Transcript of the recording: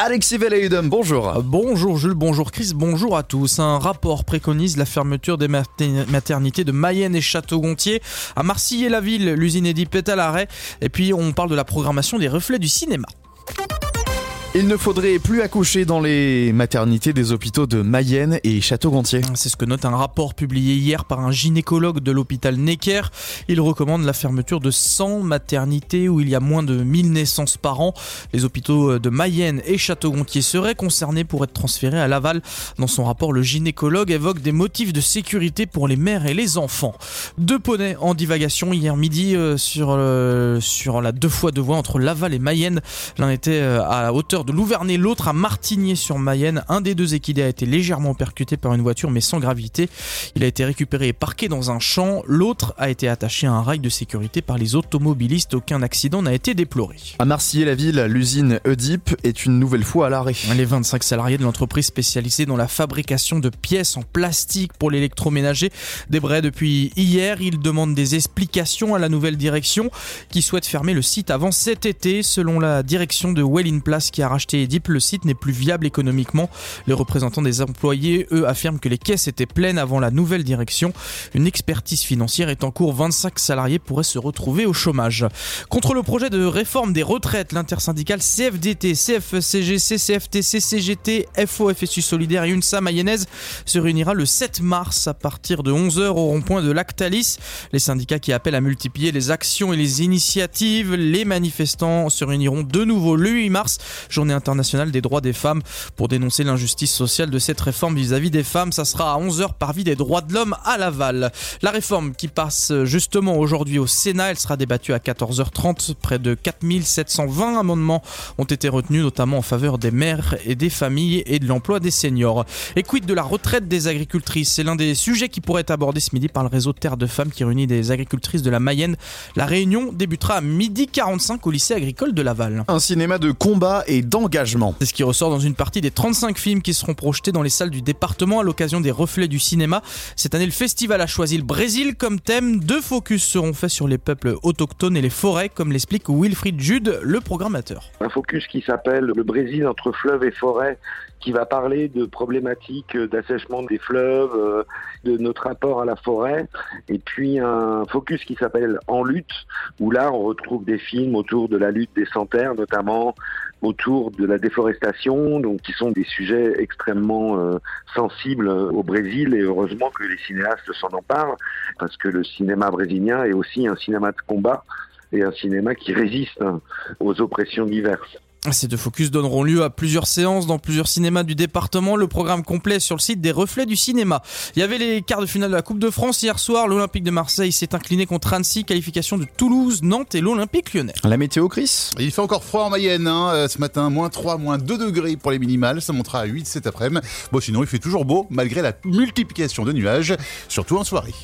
Alexis Velayudem, bonjour. Euh, bonjour Jules, bonjour Chris, bonjour à tous. Un rapport préconise la fermeture des maternités de Mayenne et Château-Gontier. À Marseille et la ville, l'usine Edip est à l'arrêt. Et puis on parle de la programmation des reflets du cinéma. Il ne faudrait plus accoucher dans les maternités des hôpitaux de Mayenne et Château-Gontier. C'est ce que note un rapport publié hier par un gynécologue de l'hôpital Necker. Il recommande la fermeture de 100 maternités où il y a moins de 1000 naissances par an. Les hôpitaux de Mayenne et Château-Gontier seraient concernés pour être transférés à Laval. Dans son rapport, le gynécologue évoque des motifs de sécurité pour les mères et les enfants. Deux poneys en divagation hier midi euh, sur, euh, sur la deux fois deux voies entre Laval et Mayenne. L'un était euh, à hauteur de Louvernay, l'autre à Martigny-sur-Mayenne. Un des deux équidés a été légèrement percuté par une voiture mais sans gravité. Il a été récupéré et parqué dans un champ. L'autre a été attaché à un rail de sécurité par les automobilistes. Aucun accident n'a été déploré. À Marseille-la-Ville, l'usine Oedipe est une nouvelle fois à l'arrêt. Les 25 salariés de l'entreprise spécialisée dans la fabrication de pièces en plastique pour l'électroménager débraient depuis hier. Ils demandent des explications à la nouvelle direction qui souhaite fermer le site avant cet été selon la direction de Well in Place qui a racheté Edip, le site n'est plus viable économiquement. Les représentants des employés, eux, affirment que les caisses étaient pleines avant la nouvelle direction. Une expertise financière est en cours. 25 salariés pourraient se retrouver au chômage. Contre le projet de réforme des retraites, l'intersyndicale CFDT, CFCG, CFTC, CGT, FO, FSU Solidaire et UNSA mayonnaise se réunira le 7 mars à partir de 11h au rond-point de Lactalis. Les syndicats qui appellent à multiplier les actions et les initiatives. Les manifestants se réuniront de nouveau le 8 mars journée internationale des droits des femmes pour dénoncer l'injustice sociale de cette réforme vis-à-vis des femmes. Ça sera à 11h par vie des droits de l'homme à Laval. La réforme qui passe justement aujourd'hui au Sénat, elle sera débattue à 14h30. Près de 4720 amendements ont été retenus, notamment en faveur des mères et des familles et de l'emploi des seniors. Et quid de la retraite des agricultrices? C'est l'un des sujets qui pourrait être abordé ce midi par le réseau Terre de Femmes qui réunit des agricultrices de la Mayenne. La réunion débutera à midi 45 au lycée agricole de Laval. Un cinéma de combat et d'engagement. C'est ce qui ressort dans une partie des 35 films qui seront projetés dans les salles du département à l'occasion des reflets du cinéma. Cette année, le festival a choisi le Brésil comme thème. Deux focus seront faits sur les peuples autochtones et les forêts, comme l'explique Wilfried Jude, le programmateur. Un focus qui s'appelle Le Brésil entre fleuves et forêts qui va parler de problématiques d'assèchement des fleuves, euh, de notre rapport à la forêt, et puis un focus qui s'appelle En lutte, où là on retrouve des films autour de la lutte des sans-terres, notamment autour de la déforestation, donc qui sont des sujets extrêmement euh, sensibles au Brésil, et heureusement que les cinéastes s'en emparent, parce que le cinéma brésilien est aussi un cinéma de combat et un cinéma qui résiste aux oppressions diverses. Ces deux focus donneront lieu à plusieurs séances dans plusieurs cinémas du département. Le programme complet sur le site des Reflets du cinéma. Il y avait les quarts de finale de la Coupe de France hier soir. L'Olympique de Marseille s'est incliné contre Annecy. Qualification de Toulouse, Nantes et l'Olympique lyonnais. La météo, Chris? Il fait encore froid en Mayenne hein, euh, ce matin. Moins 3, moins 2 degrés pour les minimales. Ça montera à 8 cet après-midi. Bon, sinon, il fait toujours beau malgré la multiplication de nuages, surtout en soirée.